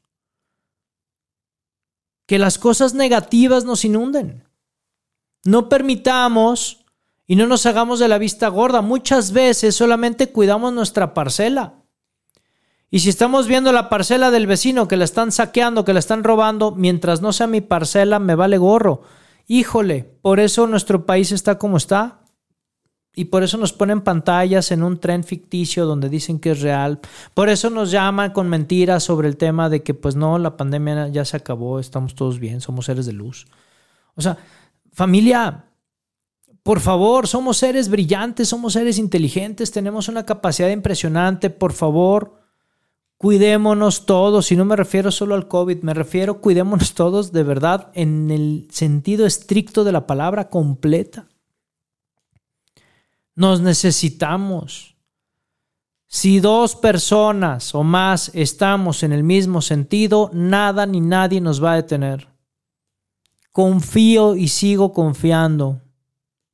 que las cosas negativas nos inunden. No permitamos y no nos hagamos de la vista gorda. Muchas veces solamente cuidamos nuestra parcela. Y si estamos viendo la parcela del vecino que la están saqueando, que la están robando, mientras no sea mi parcela, me vale gorro. Híjole, por eso nuestro país está como está. Y por eso nos ponen pantallas en un tren ficticio donde dicen que es real. Por eso nos llaman con mentiras sobre el tema de que pues no, la pandemia ya se acabó, estamos todos bien, somos seres de luz. O sea, familia, por favor, somos seres brillantes, somos seres inteligentes, tenemos una capacidad impresionante, por favor, cuidémonos todos, y no me refiero solo al COVID, me refiero cuidémonos todos de verdad en el sentido estricto de la palabra completa. Nos necesitamos. Si dos personas o más estamos en el mismo sentido, nada ni nadie nos va a detener. Confío y sigo confiando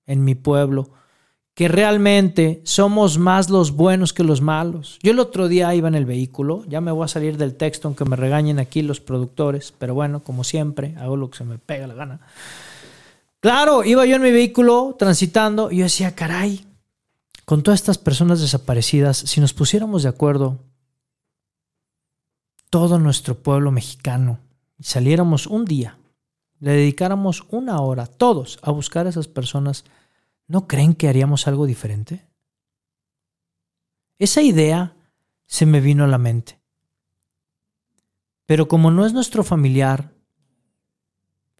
en mi pueblo, que realmente somos más los buenos que los malos. Yo el otro día iba en el vehículo, ya me voy a salir del texto aunque me regañen aquí los productores, pero bueno, como siempre, hago lo que se me pega la gana. Claro, iba yo en mi vehículo transitando y yo decía, caray, con todas estas personas desaparecidas, si nos pusiéramos de acuerdo, todo nuestro pueblo mexicano, saliéramos un día, le dedicáramos una hora, todos, a buscar a esas personas, ¿no creen que haríamos algo diferente? Esa idea se me vino a la mente. Pero como no es nuestro familiar,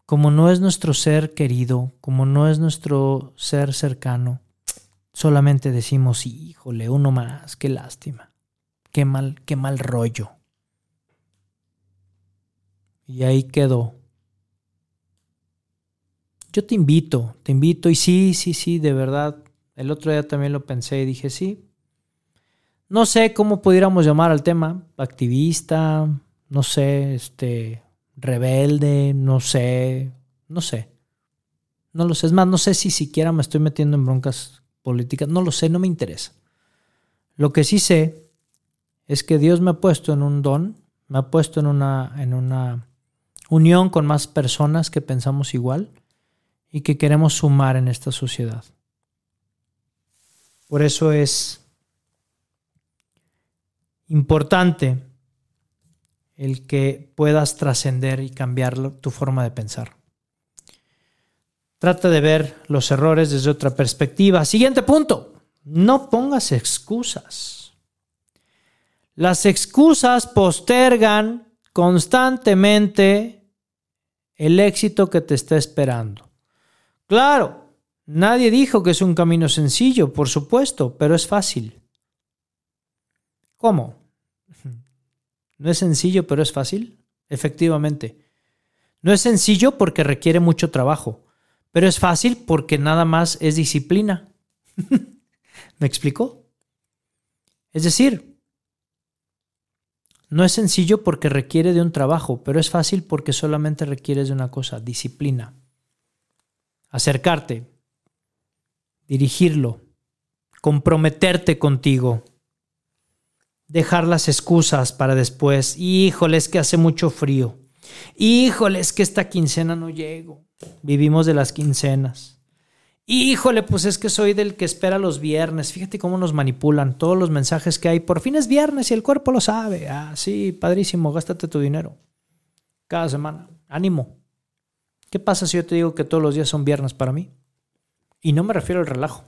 como no es nuestro ser querido, como no es nuestro ser cercano, solamente decimos, híjole, uno más, qué lástima, qué mal, qué mal rollo. Y ahí quedó. Yo te invito, te invito, y sí, sí, sí, de verdad, el otro día también lo pensé y dije, sí. No sé cómo pudiéramos llamar al tema, activista, no sé, este, rebelde, no sé, no sé. No lo sé, es más, no sé si siquiera me estoy metiendo en broncas política, no lo sé, no me interesa. Lo que sí sé es que Dios me ha puesto en un don, me ha puesto en una, en una unión con más personas que pensamos igual y que queremos sumar en esta sociedad. Por eso es importante el que puedas trascender y cambiar tu forma de pensar. Trata de ver los errores desde otra perspectiva. Siguiente punto. No pongas excusas. Las excusas postergan constantemente el éxito que te está esperando. Claro, nadie dijo que es un camino sencillo, por supuesto, pero es fácil. ¿Cómo? ¿No es sencillo, pero es fácil? Efectivamente. No es sencillo porque requiere mucho trabajo, pero es fácil porque nada más es disciplina. ¿Me explicó? Es decir, no es sencillo porque requiere de un trabajo, pero es fácil porque solamente requieres de una cosa, disciplina. Acercarte, dirigirlo, comprometerte contigo, dejar las excusas para después. Híjole, es que hace mucho frío. Híjole, es que esta quincena no llego. Vivimos de las quincenas. Híjole, pues es que soy del que espera los viernes. Fíjate cómo nos manipulan todos los mensajes que hay. Por fin es viernes y el cuerpo lo sabe. Ah, sí, padrísimo, gástate tu dinero. Cada semana. Ánimo. ¿Qué pasa si yo te digo que todos los días son viernes para mí? Y no me refiero al relajo.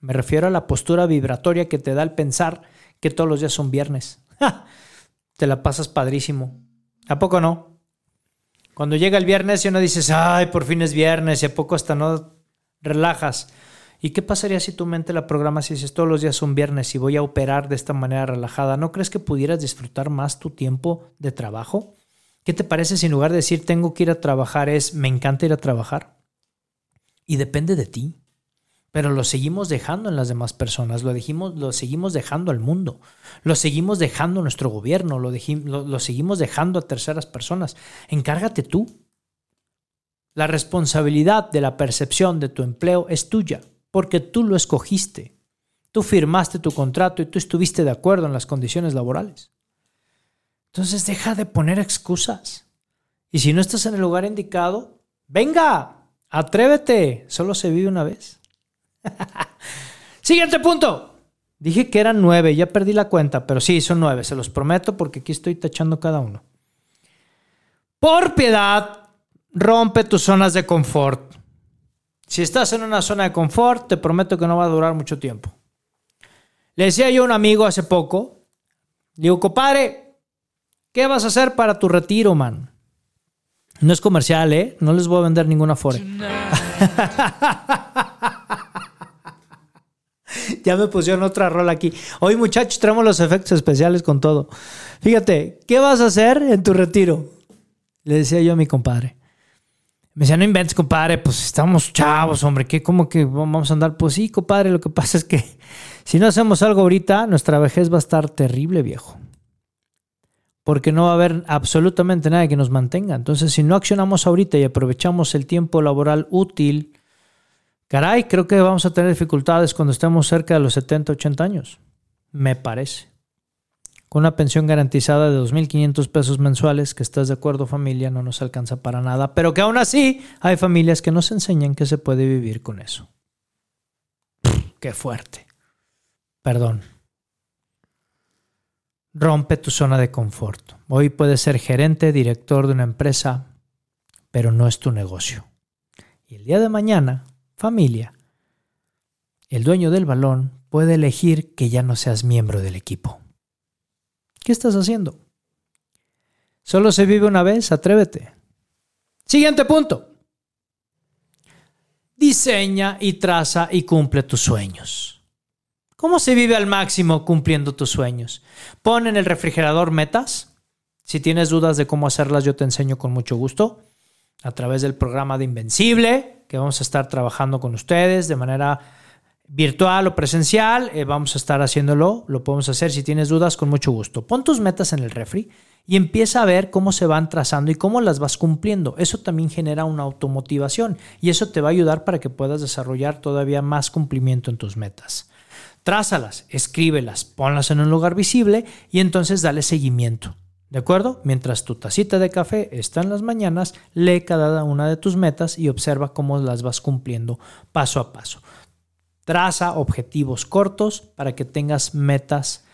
Me refiero a la postura vibratoria que te da el pensar que todos los días son viernes. Te la pasas padrísimo. ¿A poco no? Cuando llega el viernes y uno dices, ay, por fin es viernes, y a poco hasta no relajas. ¿Y qué pasaría si tu mente la programas y dices, todos los días son viernes y voy a operar de esta manera relajada? ¿No crees que pudieras disfrutar más tu tiempo de trabajo? ¿Qué te parece si en lugar de decir tengo que ir a trabajar es me encanta ir a trabajar? Y depende de ti pero lo seguimos dejando en las demás personas, lo, lo seguimos dejando al mundo, lo seguimos dejando a nuestro gobierno, lo, lo seguimos dejando a terceras personas. Encárgate tú. La responsabilidad de la percepción de tu empleo es tuya, porque tú lo escogiste. Tú firmaste tu contrato y tú estuviste de acuerdo en las condiciones laborales. Entonces deja de poner excusas. Y si no estás en el lugar indicado, venga, atrévete, solo se vive una vez. Siguiente punto. Dije que eran nueve, ya perdí la cuenta, pero sí, son nueve, se los prometo porque aquí estoy tachando cada uno. Por piedad, rompe tus zonas de confort. Si estás en una zona de confort, te prometo que no va a durar mucho tiempo. Le decía yo a un amigo hace poco, digo, compadre, ¿qué vas a hacer para tu retiro, man? No es comercial, ¿eh? No les voy a vender ninguna fore. ya me pusieron otra rola aquí. Hoy, muchachos, traemos los efectos especiales con todo. Fíjate, ¿qué vas a hacer en tu retiro? Le decía yo a mi compadre. Me decía, no inventes, compadre, pues estamos chavos, hombre, ¿qué? ¿Cómo que vamos a andar? Pues sí, compadre, lo que pasa es que si no hacemos algo ahorita, nuestra vejez va a estar terrible, viejo. Porque no va a haber absolutamente nada que nos mantenga. Entonces, si no accionamos ahorita y aprovechamos el tiempo laboral útil, Caray, creo que vamos a tener dificultades cuando estemos cerca de los 70, 80 años. Me parece. Con una pensión garantizada de 2.500 pesos mensuales, que estás de acuerdo familia, no nos alcanza para nada, pero que aún así hay familias que nos enseñan que se puede vivir con eso. qué fuerte. Perdón. Rompe tu zona de confort. Hoy puedes ser gerente, director de una empresa, pero no es tu negocio. Y el día de mañana familia, el dueño del balón puede elegir que ya no seas miembro del equipo. ¿Qué estás haciendo? Solo se vive una vez, atrévete. Siguiente punto. Diseña y traza y cumple tus sueños. ¿Cómo se vive al máximo cumpliendo tus sueños? Pon en el refrigerador metas. Si tienes dudas de cómo hacerlas, yo te enseño con mucho gusto a través del programa de Invencible, que vamos a estar trabajando con ustedes de manera virtual o presencial. Eh, vamos a estar haciéndolo, lo podemos hacer si tienes dudas con mucho gusto. Pon tus metas en el refri y empieza a ver cómo se van trazando y cómo las vas cumpliendo. Eso también genera una automotivación y eso te va a ayudar para que puedas desarrollar todavía más cumplimiento en tus metas. Trázalas, escríbelas, ponlas en un lugar visible y entonces dale seguimiento. ¿De acuerdo? Mientras tu tacita de café está en las mañanas, lee cada una de tus metas y observa cómo las vas cumpliendo paso a paso. Traza objetivos cortos para que tengas metas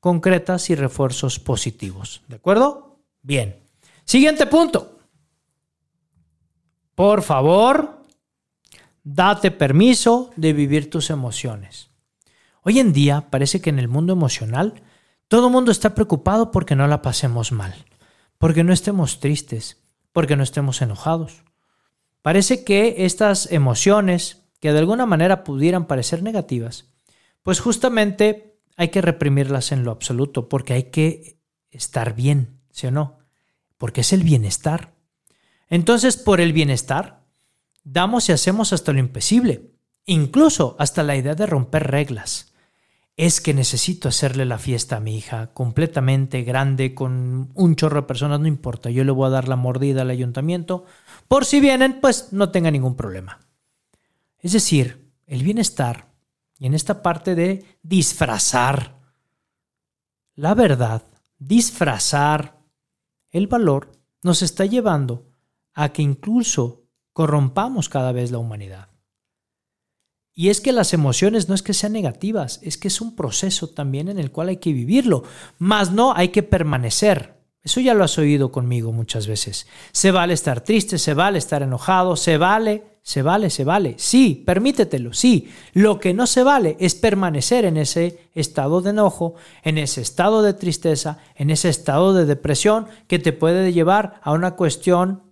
concretas y refuerzos positivos. ¿De acuerdo? Bien. Siguiente punto. Por favor, date permiso de vivir tus emociones. Hoy en día parece que en el mundo emocional todo el mundo está preocupado porque no la pasemos mal, porque no estemos tristes, porque no estemos enojados. Parece que estas emociones, que de alguna manera pudieran parecer negativas, pues justamente hay que reprimirlas en lo absoluto, porque hay que estar bien, ¿sí o no? Porque es el bienestar. Entonces, por el bienestar, damos y hacemos hasta lo imposible, incluso hasta la idea de romper reglas. Es que necesito hacerle la fiesta a mi hija completamente grande, con un chorro de personas, no importa, yo le voy a dar la mordida al ayuntamiento, por si vienen, pues no tenga ningún problema. Es decir, el bienestar, y en esta parte de disfrazar la verdad, disfrazar el valor, nos está llevando a que incluso corrompamos cada vez la humanidad. Y es que las emociones no es que sean negativas, es que es un proceso también en el cual hay que vivirlo, más no hay que permanecer. Eso ya lo has oído conmigo muchas veces. Se vale estar triste, se vale estar enojado, se vale, se vale, se vale. Sí, permítetelo, sí. Lo que no se vale es permanecer en ese estado de enojo, en ese estado de tristeza, en ese estado de depresión que te puede llevar a una cuestión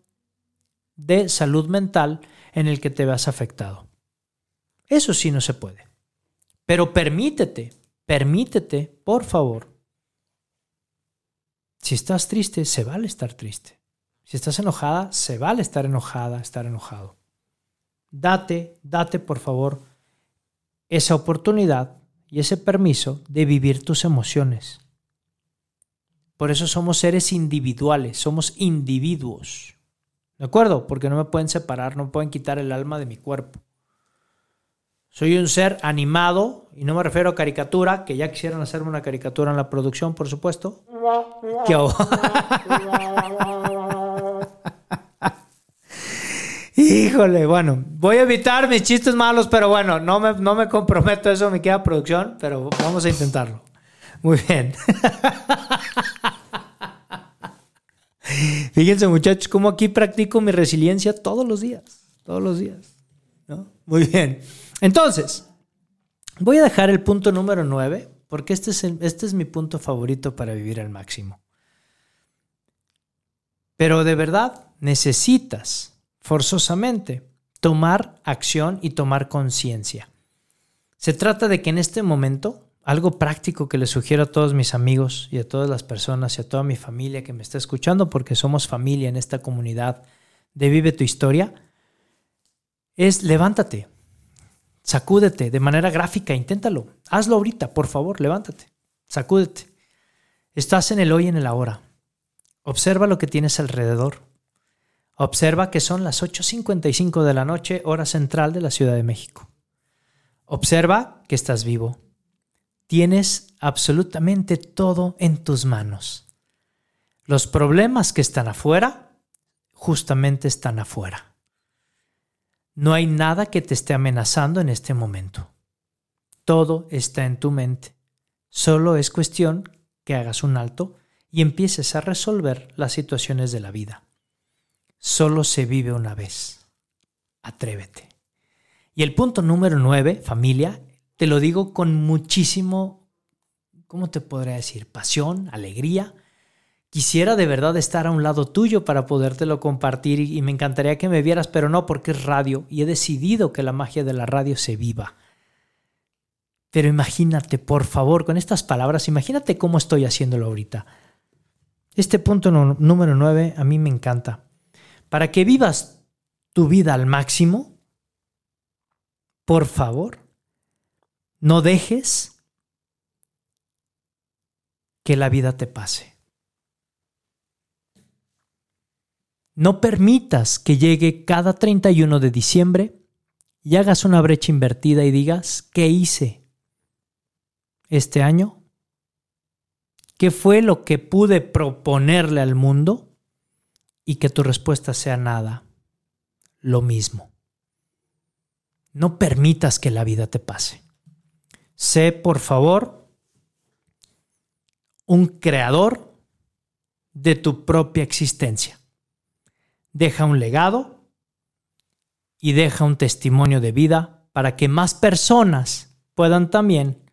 de salud mental en el que te veas afectado. Eso sí no se puede. Pero permítete, permítete, por favor. Si estás triste, se vale estar triste. Si estás enojada, se vale estar enojada, estar enojado. Date, date, por favor, esa oportunidad y ese permiso de vivir tus emociones. Por eso somos seres individuales, somos individuos. ¿De acuerdo? Porque no me pueden separar, no me pueden quitar el alma de mi cuerpo. Soy un ser animado, y no me refiero a caricatura, que ya quisieron hacerme una caricatura en la producción, por supuesto. ¿Qué Híjole, bueno, voy a evitar mis chistes malos, pero bueno, no me, no me comprometo, eso me queda producción, pero vamos a intentarlo. Muy bien. Fíjense muchachos, cómo aquí practico mi resiliencia todos los días, todos los días. Muy bien. Entonces, voy a dejar el punto número 9, porque este es, este es mi punto favorito para vivir al máximo. Pero de verdad necesitas forzosamente tomar acción y tomar conciencia. Se trata de que en este momento algo práctico que les sugiero a todos mis amigos y a todas las personas y a toda mi familia que me está escuchando, porque somos familia en esta comunidad de Vive tu Historia, es levántate, sacúdete de manera gráfica, inténtalo, hazlo ahorita, por favor, levántate, sacúdete. Estás en el hoy y en el ahora. Observa lo que tienes alrededor. Observa que son las 8.55 de la noche, hora central de la Ciudad de México. Observa que estás vivo tienes absolutamente todo en tus manos. Los problemas que están afuera, justamente están afuera. No hay nada que te esté amenazando en este momento. Todo está en tu mente. Solo es cuestión que hagas un alto y empieces a resolver las situaciones de la vida. Solo se vive una vez. Atrévete. Y el punto número nueve, familia, te lo digo con muchísimo, ¿cómo te podría decir? Pasión, alegría. Quisiera de verdad estar a un lado tuyo para podértelo compartir y me encantaría que me vieras, pero no porque es radio y he decidido que la magia de la radio se viva. Pero imagínate, por favor, con estas palabras, imagínate cómo estoy haciéndolo ahorita. Este punto número 9 a mí me encanta. Para que vivas tu vida al máximo, por favor, no dejes que la vida te pase. No permitas que llegue cada 31 de diciembre y hagas una brecha invertida y digas, ¿qué hice este año? ¿Qué fue lo que pude proponerle al mundo? Y que tu respuesta sea nada, lo mismo. No permitas que la vida te pase. Sé, por favor, un creador de tu propia existencia. Deja un legado y deja un testimonio de vida para que más personas puedan también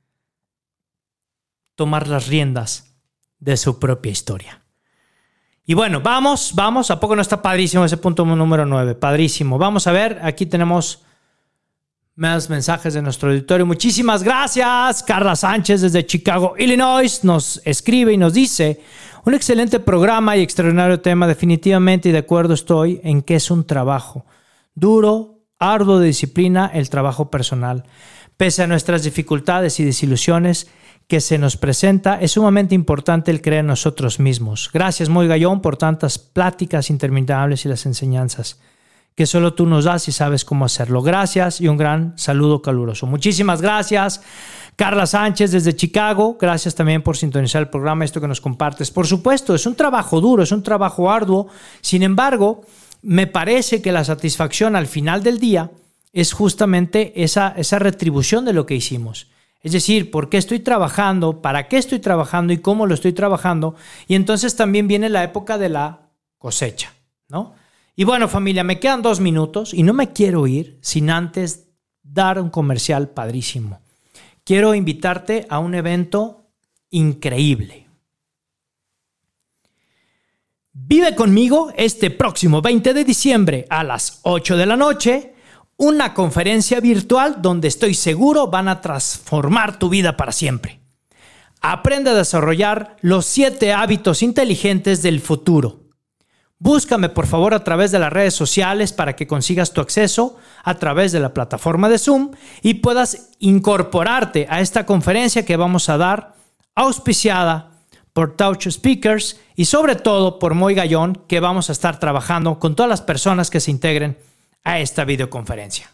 tomar las riendas de su propia historia. Y bueno, vamos, vamos, ¿a poco no está padrísimo ese punto número 9? Padrísimo. Vamos a ver, aquí tenemos más mensajes de nuestro auditorio. Muchísimas gracias. Carla Sánchez desde Chicago, Illinois, nos escribe y nos dice, un excelente programa y extraordinario tema, definitivamente y de acuerdo estoy en que es un trabajo duro, arduo de disciplina, el trabajo personal. Pese a nuestras dificultades y desilusiones que se nos presenta, es sumamente importante el creer en nosotros mismos. Gracias, Muy Gallón, por tantas pláticas interminables y las enseñanzas que solo tú nos das y sabes cómo hacerlo. Gracias y un gran saludo caluroso. Muchísimas gracias. Carla Sánchez desde Chicago, gracias también por sintonizar el programa, esto que nos compartes. Por supuesto, es un trabajo duro, es un trabajo arduo. Sin embargo, me parece que la satisfacción al final del día es justamente esa, esa retribución de lo que hicimos. Es decir, ¿por qué estoy trabajando? ¿Para qué estoy trabajando? ¿Y cómo lo estoy trabajando? Y entonces también viene la época de la cosecha, ¿no? Y bueno, familia, me quedan dos minutos y no me quiero ir sin antes dar un comercial padrísimo. Quiero invitarte a un evento increíble. Vive conmigo este próximo 20 de diciembre a las 8 de la noche una conferencia virtual donde estoy seguro van a transformar tu vida para siempre. Aprende a desarrollar los siete hábitos inteligentes del futuro Búscame por favor a través de las redes sociales para que consigas tu acceso a través de la plataforma de Zoom y puedas incorporarte a esta conferencia que vamos a dar auspiciada por Touch Speakers y sobre todo por Moy Gallón que vamos a estar trabajando con todas las personas que se integren a esta videoconferencia.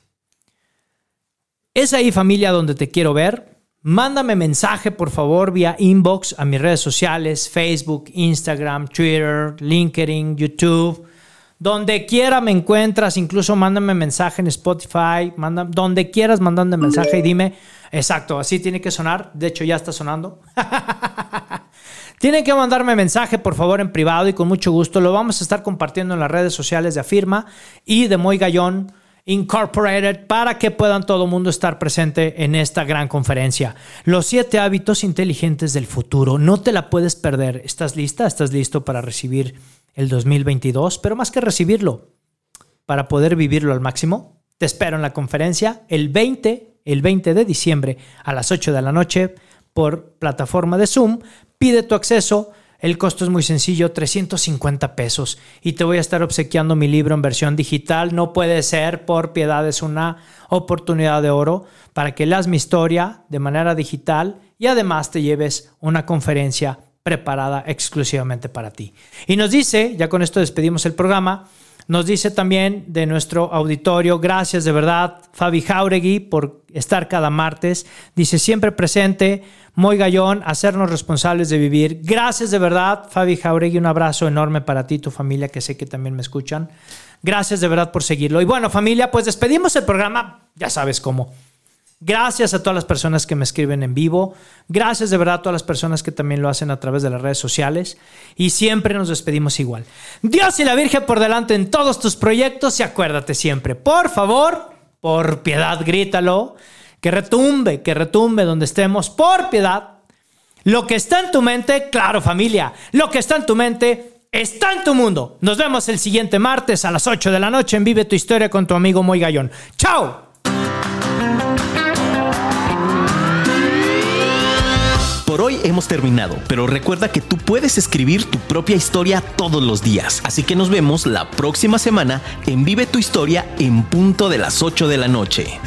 Es ahí familia donde te quiero ver. Mándame mensaje, por favor, vía inbox a mis redes sociales, Facebook, Instagram, Twitter, LinkedIn, YouTube. Donde quiera me encuentras, incluso mándame mensaje en Spotify, manda, donde quieras mandando mensaje y dime, exacto, así tiene que sonar. De hecho, ya está sonando. Tienen que mandarme mensaje, por favor, en privado y con mucho gusto. Lo vamos a estar compartiendo en las redes sociales de Afirma y de Moy Gallón Incorporated para que puedan todo el mundo estar presente en esta gran conferencia. Los siete hábitos inteligentes del futuro. No te la puedes perder. ¿Estás lista? ¿Estás listo para recibir el 2022? Pero más que recibirlo, para poder vivirlo al máximo, te espero en la conferencia el 20, el 20 de diciembre a las 8 de la noche por plataforma de Zoom. Pide tu acceso el costo es muy sencillo, 350 pesos. Y te voy a estar obsequiando mi libro en versión digital. No puede ser, por piedad, es una oportunidad de oro para que leas mi historia de manera digital y además te lleves una conferencia preparada exclusivamente para ti. Y nos dice, ya con esto despedimos el programa, nos dice también de nuestro auditorio, gracias de verdad, Fabi Jauregui, por estar cada martes. Dice, siempre presente, muy gallón, hacernos responsables de vivir. Gracias de verdad, Fabi Jauregui, un abrazo enorme para ti y tu familia, que sé que también me escuchan. Gracias de verdad por seguirlo. Y bueno, familia, pues despedimos el programa, ya sabes cómo. Gracias a todas las personas que me escriben en vivo. Gracias de verdad a todas las personas que también lo hacen a través de las redes sociales. Y siempre nos despedimos igual. Dios y la Virgen por delante en todos tus proyectos y acuérdate siempre, por favor, por piedad, grítalo, que retumbe, que retumbe donde estemos, por piedad. Lo que está en tu mente, claro familia, lo que está en tu mente está en tu mundo. Nos vemos el siguiente martes a las 8 de la noche en Vive tu Historia con tu amigo Moy Gallón. ¡Chao! Por hoy hemos terminado, pero recuerda que tú puedes escribir tu propia historia todos los días. Así que nos vemos la próxima semana en Vive tu Historia en punto de las 8 de la noche.